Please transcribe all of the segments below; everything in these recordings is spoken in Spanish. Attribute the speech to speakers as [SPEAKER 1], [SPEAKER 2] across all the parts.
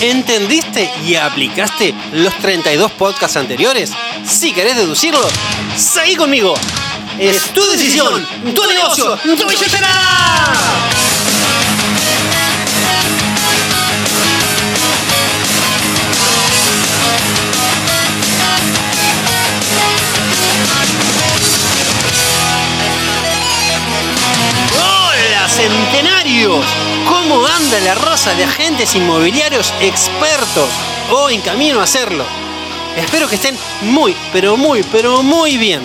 [SPEAKER 1] ¿Entendiste y aplicaste los 32 podcasts anteriores? Si querés deducirlo, seguí conmigo. Es tu decisión, tu negocio, tu billetera. ¡Hola, centenarios! ¿Cómo anda la raza de agentes inmobiliarios expertos o en camino a hacerlo? Espero que estén muy, pero muy, pero muy bien.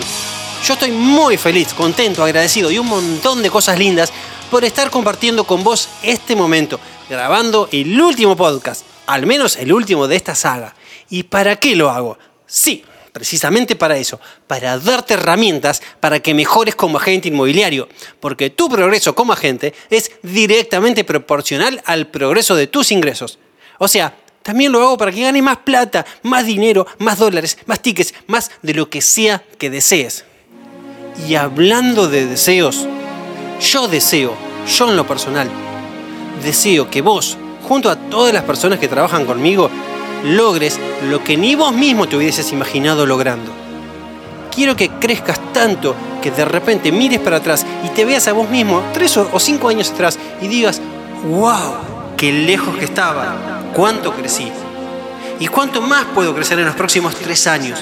[SPEAKER 1] Yo estoy muy feliz, contento, agradecido y un montón de cosas lindas por estar compartiendo con vos este momento, grabando el último podcast, al menos el último de esta saga. ¿Y para qué lo hago? Sí, precisamente para eso, para darte herramientas para que mejores como agente inmobiliario, porque tu progreso como agente es directamente proporcional al progreso de tus ingresos. O sea, también lo hago para que ganes más plata, más dinero, más dólares, más tickets, más de lo que sea que desees. Y hablando de deseos, yo deseo, yo en lo personal, deseo que vos, junto a todas las personas que trabajan conmigo, logres lo que ni vos mismo te hubieses imaginado logrando. Quiero que crezcas tanto que de repente mires para atrás y te veas a vos mismo tres o cinco años atrás y digas, wow, qué lejos que estaba, cuánto crecí. ¿Y cuánto más puedo crecer en los próximos tres años?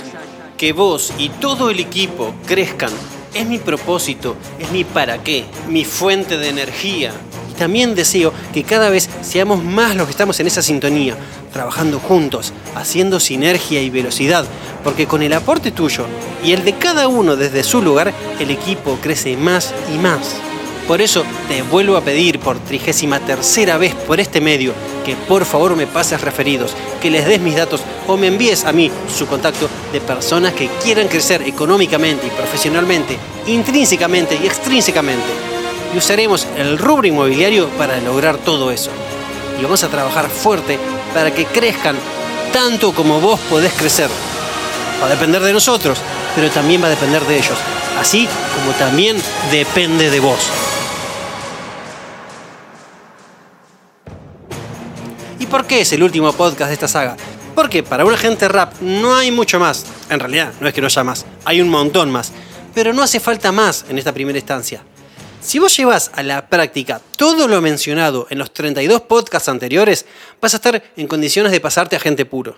[SPEAKER 1] Que vos y todo el equipo crezcan. Es mi propósito, es mi para qué, mi fuente de energía. Y también deseo que cada vez seamos más los que estamos en esa sintonía, trabajando juntos, haciendo sinergia y velocidad, porque con el aporte tuyo y el de cada uno desde su lugar, el equipo crece más y más. Por eso te vuelvo a pedir por trigésima tercera vez por este medio que por favor me pases referidos, que les des mis datos o me envíes a mí su contacto de personas que quieran crecer económicamente y profesionalmente, intrínsecamente y extrínsecamente. Y usaremos el rubro inmobiliario para lograr todo eso. Y vamos a trabajar fuerte para que crezcan tanto como vos podés crecer. Va a depender de nosotros, pero también va a depender de ellos, así como también depende de vos. ¿Y por qué es el último podcast de esta saga? Porque para un agente rap no hay mucho más. En realidad, no es que no haya más, hay un montón más. Pero no hace falta más en esta primera instancia. Si vos llevas a la práctica todo lo mencionado en los 32 podcasts anteriores, vas a estar en condiciones de pasarte a gente puro.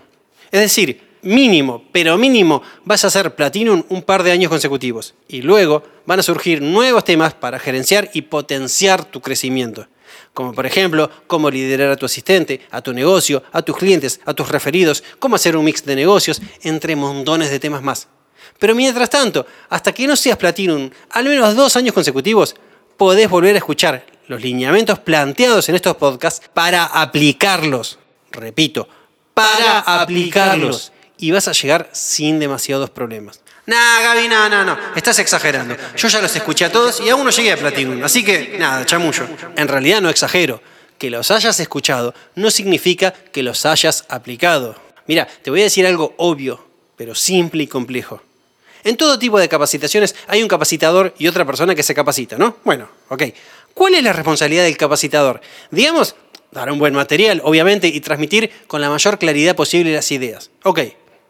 [SPEAKER 1] Es decir, mínimo, pero mínimo, vas a hacer Platinum un par de años consecutivos. Y luego van a surgir nuevos temas para gerenciar y potenciar tu crecimiento. Como por ejemplo, cómo liderar a tu asistente, a tu negocio, a tus clientes, a tus referidos, cómo hacer un mix de negocios, entre montones de temas más. Pero mientras tanto, hasta que no seas Platinum al menos dos años consecutivos, podés volver a escuchar los lineamientos planteados en estos podcasts para aplicarlos. Repito, para aplicarlos. Y vas a llegar sin demasiados problemas. Nah, Gaby, no, no, no. Estás exagerando. Yo ya los escuché a todos y aún no llegué a Platinum. Así que, nada, chamullo. En realidad no exagero. Que los hayas escuchado no significa que los hayas aplicado. Mira, te voy a decir algo obvio, pero simple y complejo. En todo tipo de capacitaciones hay un capacitador y otra persona que se capacita, ¿no? Bueno, ok. ¿Cuál es la responsabilidad del capacitador? Digamos, dar un buen material, obviamente, y transmitir con la mayor claridad posible las ideas. Ok,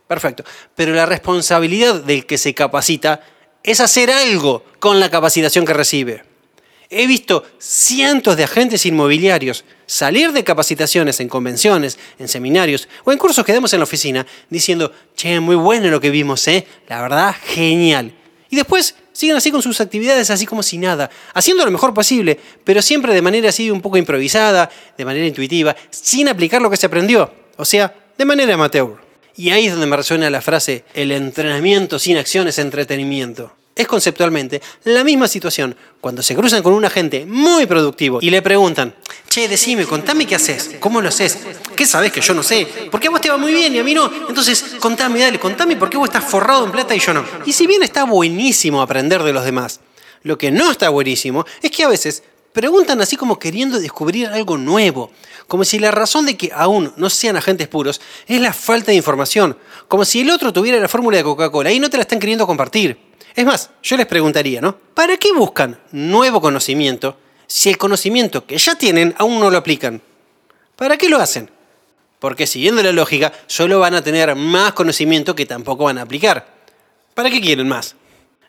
[SPEAKER 1] perfecto. Pero la responsabilidad del que se capacita es hacer algo con la capacitación que recibe. He visto cientos de agentes inmobiliarios salir de capacitaciones en convenciones, en seminarios o en cursos que demos en la oficina diciendo, che, muy bueno lo que vimos, ¿eh? La verdad, genial. Y después siguen así con sus actividades, así como si nada, haciendo lo mejor posible, pero siempre de manera así un poco improvisada, de manera intuitiva, sin aplicar lo que se aprendió, o sea, de manera amateur. Y ahí es donde me resuena la frase, el entrenamiento sin acción es entretenimiento es conceptualmente la misma situación cuando se cruzan con un agente muy productivo y le preguntan, che, decime, contame qué haces, cómo lo haces, qué sabes que yo no sé, por qué a vos te va muy bien y a mí no, entonces contame, dale, contame por qué vos estás forrado en plata y yo no. Y si bien está buenísimo aprender de los demás, lo que no está buenísimo es que a veces preguntan así como queriendo descubrir algo nuevo, como si la razón de que aún no sean agentes puros es la falta de información, como si el otro tuviera la fórmula de Coca-Cola y no te la están queriendo compartir. Es más, yo les preguntaría, ¿no? ¿Para qué buscan nuevo conocimiento si el conocimiento que ya tienen aún no lo aplican? ¿Para qué lo hacen? porque siguiendo la lógica, solo van a tener más conocimiento que tampoco van a aplicar. ¿Para qué quieren más?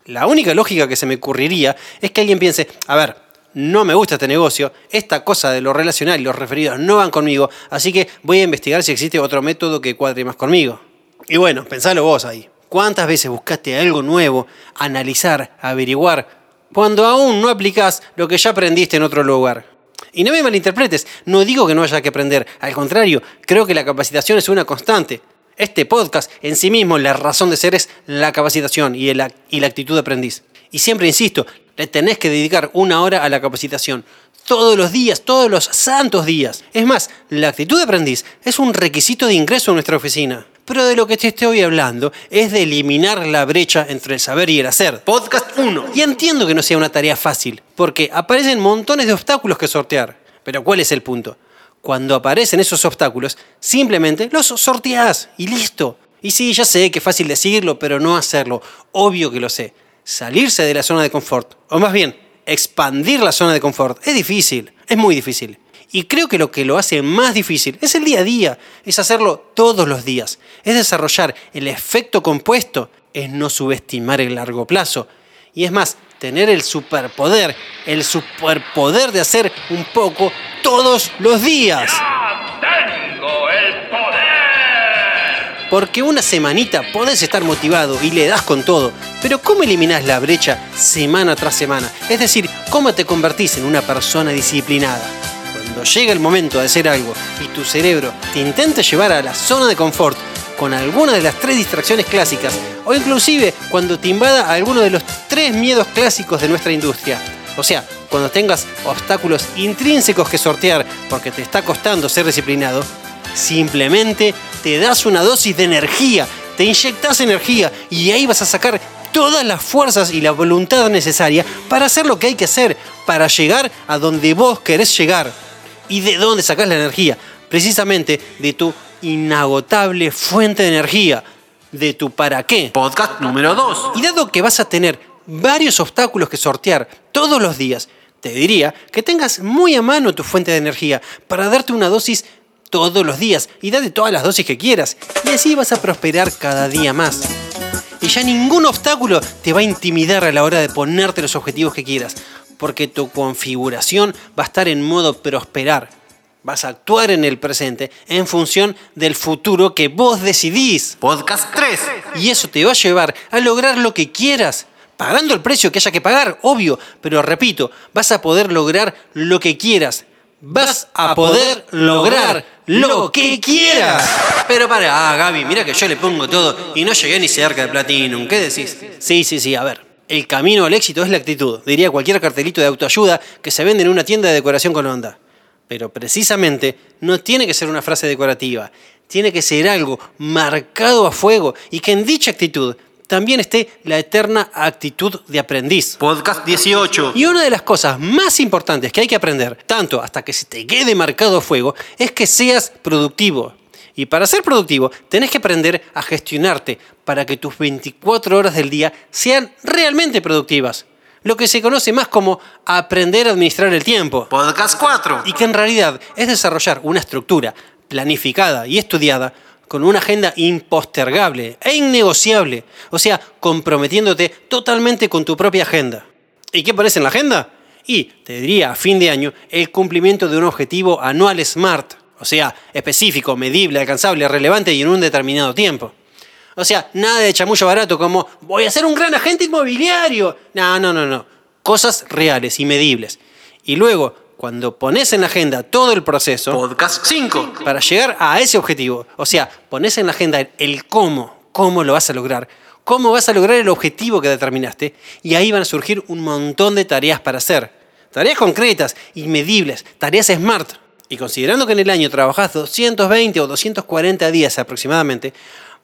[SPEAKER 1] La única lógica que se me ocurriría es que alguien piense, a ver, no me gusta este negocio, esta cosa de lo relacional y los referidos no van conmigo, así que voy a investigar si existe otro método que cuadre más conmigo. Y bueno, pensalo vos ahí. ¿Cuántas veces buscaste algo nuevo, analizar, averiguar, cuando aún no aplicás lo que ya aprendiste en otro lugar? Y no me malinterpretes, no digo que no haya que aprender, al contrario, creo que la capacitación es una constante. Este podcast en sí mismo, la razón de ser es la capacitación y, la actitud de aprendiz. Y siempre insisto, le tenés que dedicar una hora a la capacitación. Todos los días, todos los santos días. Es más, la actitud de aprendiz es un requisito de ingreso en nuestra oficina. Pero de lo que te estoy hablando es de eliminar la brecha entre el saber y el hacer. Podcast 1. Y entiendo que no sea una tarea fácil, porque aparecen montones de obstáculos que sortear. Pero ¿cuál es el punto? Cuando aparecen esos obstáculos, simplemente los sorteás y listo. Y sí, ya sé que es fácil decirlo, pero no hacerlo. Obvio que lo sé. Salirse de la zona de confort, o más bien, expandir la zona de confort, es difícil, es muy difícil. Y creo que lo que lo hace más difícil es el día a día, es hacerlo todos los días, es desarrollar el efecto compuesto, es no subestimar el largo plazo. Y es más, tener el superpoder, el superpoder de hacer un poco todos los días. tengo el poder. Porque una semanita podés estar motivado y le das con todo, pero ¿cómo eliminás la brecha semana tras semana? Es decir, ¿cómo te convertís en una persona disciplinada? Llega el momento de hacer algo y tu cerebro te intenta llevar a la zona de confort con alguna de las tres distracciones clásicas, o inclusive cuando te invada alguno de los tres miedos clásicos de nuestra industria. O sea, cuando tengas obstáculos intrínsecos que sortear porque te está costando ser disciplinado, simplemente te das una dosis de energía, te inyectas energía y ahí vas a sacar todas las fuerzas y la voluntad necesaria para hacer lo que hay que hacer, para llegar a donde vos querés llegar. ¿Y de dónde sacás la energía? Precisamente de tu inagotable fuente de energía, de tu para qué.
[SPEAKER 2] Podcast número 2.
[SPEAKER 1] Y dado que vas a tener varios obstáculos que sortear todos los días, te diría que tengas muy a mano tu fuente de energía para darte una dosis todos los días y date todas las dosis que quieras. Y así vas a prosperar cada día más. Y ya ningún obstáculo te va a intimidar a la hora de ponerte los objetivos que quieras, porque tu configuración va a estar en modo prosperar vas a actuar en el presente en función del futuro que vos decidís.
[SPEAKER 2] Podcast 3.
[SPEAKER 1] Y eso te va a llevar a lograr lo que quieras. Pagando el precio que haya que pagar, obvio, pero repito, vas a poder lograr lo que quieras. Vas a poder lograr lo que quieras. Pero para, ah, Gaby, mira que yo le pongo todo y no llegué ni cerca de Platinum. ¿Qué decís? Sí, sí, sí, a ver. El camino al éxito es la actitud, diría cualquier cartelito de autoayuda que se vende en una tienda de decoración con onda. Pero precisamente no tiene que ser una frase decorativa, tiene que ser algo marcado a fuego y que en dicha actitud también esté la eterna actitud de aprendiz.
[SPEAKER 2] Podcast 18.
[SPEAKER 1] Y una de las cosas más importantes que hay que aprender, tanto hasta que se te quede marcado a fuego, es que seas productivo. Y para ser productivo, tenés que aprender a gestionarte para que tus 24 horas del día sean realmente productivas lo que se conoce más como aprender a administrar el tiempo.
[SPEAKER 2] Podcast 4.
[SPEAKER 1] Y que en realidad es desarrollar una estructura planificada y estudiada con una agenda impostergable e innegociable, o sea, comprometiéndote totalmente con tu propia agenda. ¿Y qué pones en la agenda? Y, te diría, a fin de año, el cumplimiento de un objetivo anual SMART, o sea, específico, medible, alcanzable, relevante y en un determinado tiempo. O sea, nada de chamullo barato como voy a ser un gran agente inmobiliario. No, no, no, no. Cosas reales y medibles. Y luego, cuando pones en la agenda todo el proceso.
[SPEAKER 2] Podcast 5.
[SPEAKER 1] Para llegar a ese objetivo. O sea, pones en la agenda el cómo, cómo lo vas a lograr, cómo vas a lograr el objetivo que determinaste. Y ahí van a surgir un montón de tareas para hacer. Tareas concretas y medibles, tareas smart. Y considerando que en el año trabajas 220 o 240 días aproximadamente,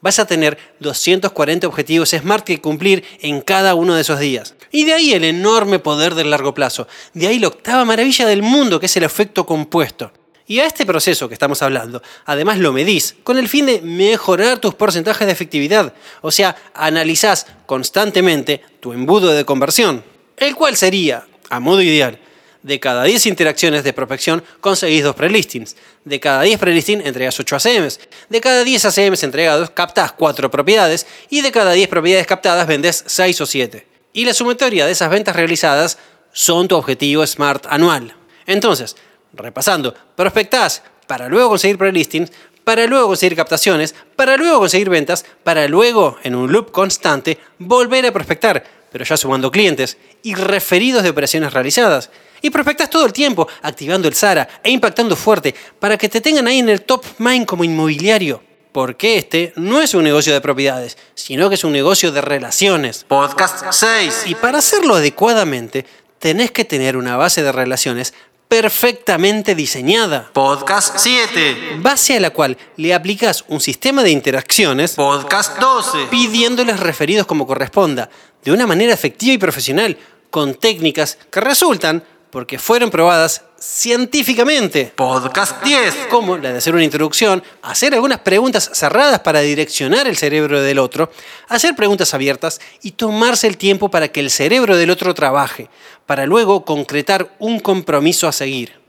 [SPEAKER 1] vas a tener 240 objetivos SMART que cumplir en cada uno de esos días. Y de ahí el enorme poder del largo plazo. De ahí la octava maravilla del mundo, que es el efecto compuesto. Y a este proceso que estamos hablando, además lo medís con el fin de mejorar tus porcentajes de efectividad. O sea, analizás constantemente tu embudo de conversión, el cual sería, a modo ideal, De cada 10 interacciones de prospección conseguís 2 prelistings. De cada 10 prelistings entregas 8 ACMs. De cada 10 ACMs entregados captás 4 propiedades. Y de cada 10 propiedades captadas vendés 6 o 7. Y la sumatoria de esas ventas realizadas son tu objetivo SMART anual. Entonces, repasando, prospectás para luego conseguir prelistings, para luego conseguir captaciones, para luego conseguir ventas, para luego, en un loop constante, volver a prospectar, pero ya sumando clientes y referidos de operaciones realizadas. Y prospectas todo el tiempo, activando el SARA e impactando fuerte para que te tengan ahí en el top mind como inmobiliario. Porque este no es un negocio de propiedades, sino que es un negocio de relaciones.
[SPEAKER 2] Podcast 6.
[SPEAKER 1] Y para hacerlo adecuadamente, tenés que tener una base de relaciones perfectamente diseñada.
[SPEAKER 2] Podcast 7.
[SPEAKER 1] Base a la cual le aplicas un sistema de interacciones
[SPEAKER 2] Podcast 12.
[SPEAKER 1] pidiéndoles referidos como corresponda, de una manera efectiva y profesional, con técnicas que resultan porque fueron probadas científicamente.
[SPEAKER 2] Podcast 10.
[SPEAKER 1] Como la de hacer una introducción, hacer algunas preguntas cerradas para direccionar el cerebro del otro, hacer preguntas abiertas y tomarse el tiempo para que el cerebro del otro trabaje, para luego concretar un compromiso a seguir.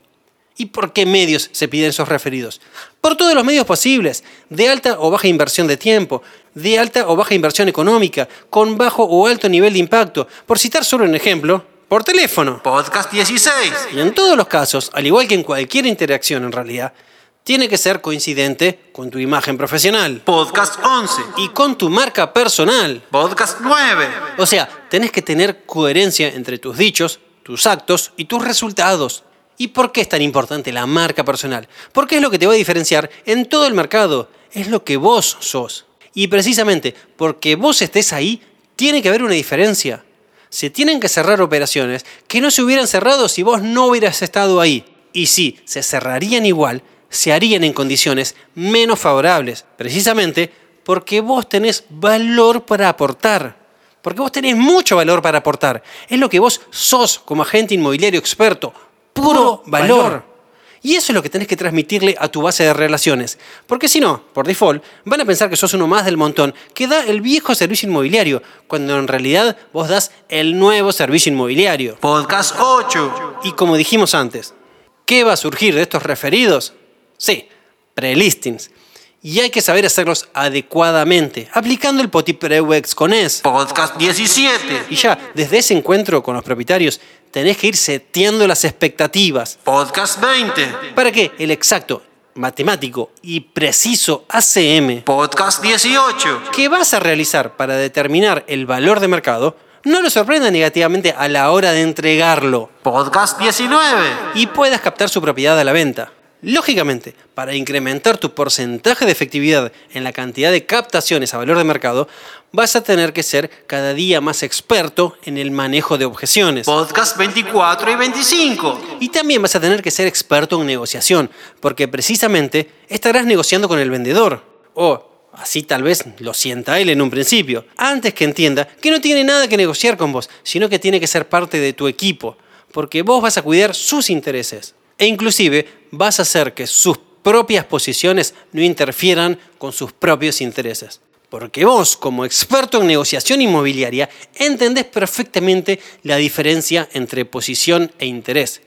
[SPEAKER 1] ¿Y por qué medios se piden esos referidos? Por todos los medios posibles, de alta o baja inversión de tiempo, de alta o baja inversión económica, con bajo o alto nivel de impacto. Por citar solo un ejemplo, por teléfono.
[SPEAKER 2] Podcast 16.
[SPEAKER 1] Y en todos los casos, al igual que en cualquier interacción en realidad, tiene que ser coincidente con tu imagen profesional
[SPEAKER 2] Podcast 11.
[SPEAKER 1] y con tu marca personal.
[SPEAKER 2] Podcast 9.
[SPEAKER 1] O sea, tenés que tener coherencia entre tus dichos, tus actos y tus resultados. ¿Y por qué es tan importante la marca personal? Porque es lo que te va a diferenciar en todo el mercado. Es lo que vos sos. Y precisamente porque vos estés ahí, tiene que haber una diferencia. Se tienen que cerrar operaciones que no se hubieran cerrado si vos no hubieras estado ahí. Y sí, se cerrarían igual, se harían en condiciones menos favorables, precisamente porque vos tenés valor para aportar. Porque vos tenés mucho valor para aportar. Es lo que vos sos como agente inmobiliario experto. Puro valor. Y eso es lo que tenés que transmitirle a tu base de relaciones. Porque si no, por default, van a pensar que sos uno más del montón que da el viejo servicio inmobiliario, cuando en realidad vos das el nuevo servicio inmobiliario.
[SPEAKER 2] Podcast 8.
[SPEAKER 1] Y como dijimos antes, ¿qué va a surgir de estos referidos? Sí, prelistings. Y hay que saber hacerlos adecuadamente, aplicando el Potipreuex con ES.
[SPEAKER 2] Podcast 17.
[SPEAKER 1] Y ya, desde ese encuentro con los propietarios, tenés que ir seteando las expectativas
[SPEAKER 2] Podcast 20.
[SPEAKER 1] para que el exacto, matemático y preciso ACM
[SPEAKER 2] Podcast 18.
[SPEAKER 1] que vas a realizar para determinar el valor de mercado no lo sorprenda negativamente a la hora de entregarlo
[SPEAKER 2] Podcast 19.
[SPEAKER 1] y puedas captar su propiedad a la venta. Lógicamente, para incrementar tu porcentaje de efectividad en la cantidad de captaciones a valor de mercado, vas a tener que ser cada día más experto en el manejo de objeciones.
[SPEAKER 2] Podcast 24 y 25.
[SPEAKER 1] Y también vas a tener que ser experto en negociación, porque precisamente estarás negociando con el vendedor. O así tal vez lo sienta él en un principio, antes que entienda que no tiene nada que negociar con vos, sino que tiene que ser parte de tu equipo, porque vos vas a cuidar sus intereses. E inclusive vas a hacer que sus propias posiciones no interfieran con sus propios intereses. Porque vos, como experto en negociación inmobiliaria, entendés perfectamente la diferencia entre posición e interés.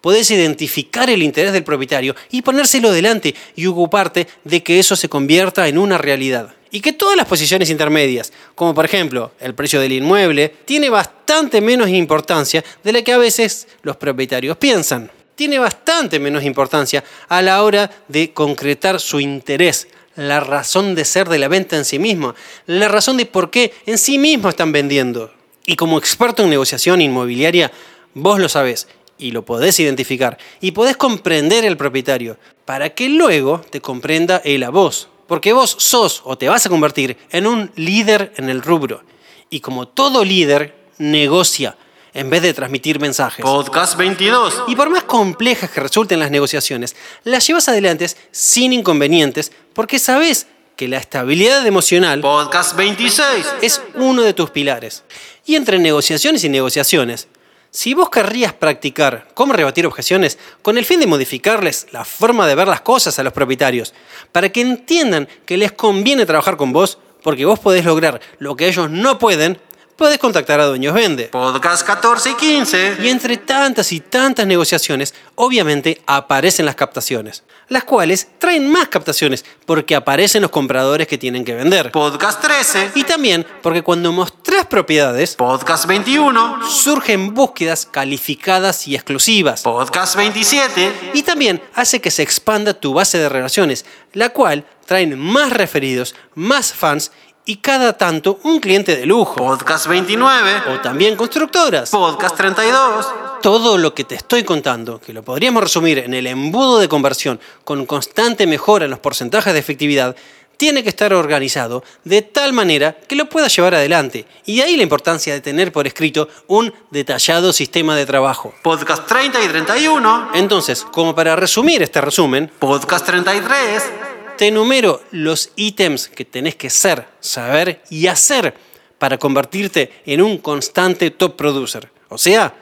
[SPEAKER 1] Podés identificar el interés del propietario y ponérselo delante y ocuparte de que eso se convierta en una realidad. Y que todas las posiciones intermedias, como por ejemplo el precio del inmueble, tiene bastante menos importancia de la que a veces los propietarios piensan. Tiene bastante menos importancia a la hora de concretar su interés, la razón de ser de la venta en sí misma, la razón de por qué en sí mismo están vendiendo. Y como experto en negociación inmobiliaria, vos lo sabés y lo podés identificar y podés comprender el propietario para que luego te comprenda él a vos. Porque vos sos o te vas a convertir en un líder en el rubro. Y como todo líder, negocia en vez de transmitir mensajes.
[SPEAKER 2] Podcast 22.
[SPEAKER 1] Y por más complejas que resulten las negociaciones, las llevas adelante sin inconvenientes porque sabes que la estabilidad emocional
[SPEAKER 2] Podcast 26.
[SPEAKER 1] es uno de tus pilares. Y entre negociaciones y negociaciones, si vos querrías practicar cómo rebatir objeciones con el fin de modificarles la forma de ver las cosas a los propietarios, para que entiendan que les conviene trabajar con vos, porque vos podés lograr lo que ellos no pueden, podés contactar a Dueños Vende.
[SPEAKER 2] Podcast 14 y 15.
[SPEAKER 1] Y entre tantas y tantas negociaciones, obviamente aparecen las captaciones, las cuales traen más captaciones porque aparecen los compradores que tienen que vender.
[SPEAKER 2] Podcast 13.
[SPEAKER 1] Y también porque cuando mostrás propiedades,
[SPEAKER 2] Podcast 21.
[SPEAKER 1] surgen búsquedas calificadas y exclusivas.
[SPEAKER 2] Podcast 27.
[SPEAKER 1] Y también hace que se expanda tu base de relaciones, la cual traen más referidos, más fans y cada tanto un cliente de lujo.
[SPEAKER 2] Podcast 29.
[SPEAKER 1] O también constructoras.
[SPEAKER 2] Podcast 32.
[SPEAKER 1] Todo lo que te estoy contando, que lo podríamos resumir en el embudo de conversión con constante mejora en los porcentajes de efectividad, tiene que estar organizado de tal manera que lo puedas llevar adelante. Y de ahí la importancia de tener por escrito un detallado sistema de trabajo.
[SPEAKER 2] Podcast 30 y 31.
[SPEAKER 1] Entonces, como para resumir este resumen,
[SPEAKER 2] Podcast 33.
[SPEAKER 1] Te enumero los ítems que tenés que ser, saber y hacer para convertirte en un constante top producer. O sea,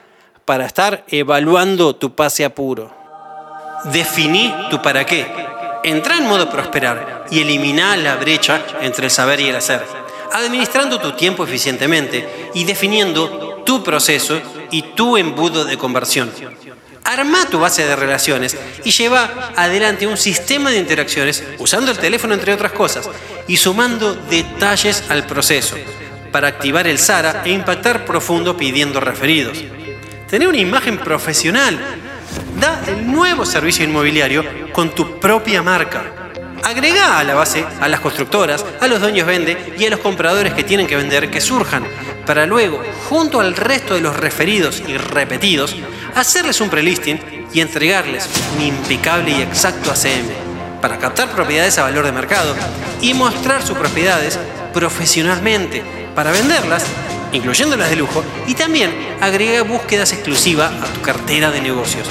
[SPEAKER 1] para estar evaluando tu pase a puro. Definí tu para qué. Entra en modo prosperar y elimina la brecha entre el saber y el hacer, administrando tu tiempo eficientemente y definiendo tu proceso y tu embudo de conversión. Arma tu base de relaciones y lleva adelante un sistema de interacciones usando el teléfono entre otras cosas y sumando detalles al proceso para activar el SARA e impactar profundo pidiendo referidos. Tener una imagen profesional. Da el nuevo servicio inmobiliario con tu propia marca. Agrega a la base a las constructoras, a los dueños vende y a los compradores que tienen que vender que surjan, para luego, junto al resto de los referidos y repetidos, hacerles un prelisting y entregarles un impecable y exacto ACM para captar propiedades a valor de mercado y mostrar sus propiedades profesionalmente para venderlas, incluyendo las de lujo, y también agrega búsquedas exclusivas a tu cartera de negocios.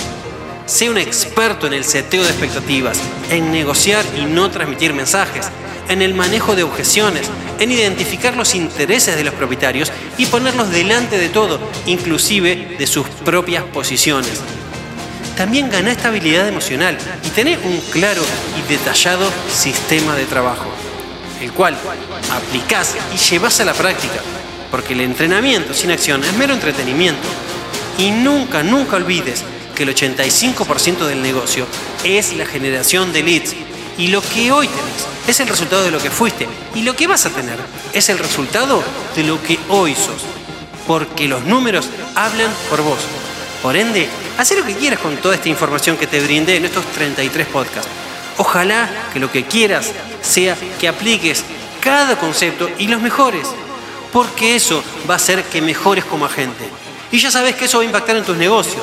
[SPEAKER 1] Sé un experto en el seteo de expectativas, en negociar y no transmitir mensajes, en el manejo de objeciones, en identificar los intereses de los propietarios y ponerlos delante de todo, inclusive de sus propias posiciones. También gana estabilidad emocional y tener un claro y detallado sistema de trabajo, el cual aplicás y llevas a la práctica, porque el entrenamiento sin acción es mero entretenimiento. Y nunca, nunca olvides que el 85% del negocio es la generación de leads. Y lo que hoy tenés es el resultado de lo que fuiste. Y lo que vas a tener es el resultado de lo que hoy sos. Porque los números hablan por vos. Por ende, haz lo que quieras con toda esta información que te brindé en estos 33 podcasts. Ojalá que lo que quieras sea que apliques cada concepto y los mejores. Porque eso va a hacer que mejores como agente. Y ya sabes que eso va a impactar en tus negocios.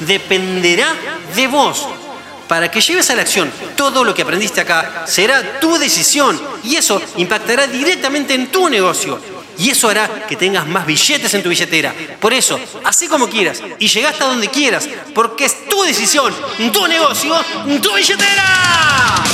[SPEAKER 1] Dependerá de vos. Para que lleves a la acción todo lo que aprendiste acá, será tu decisión y eso impactará directamente en tu negocio. Y eso hará que tengas más billetes en tu billetera. Por eso, así como quieras y llega hasta donde quieras, porque es tu decisión, tu negocio, tu billetera.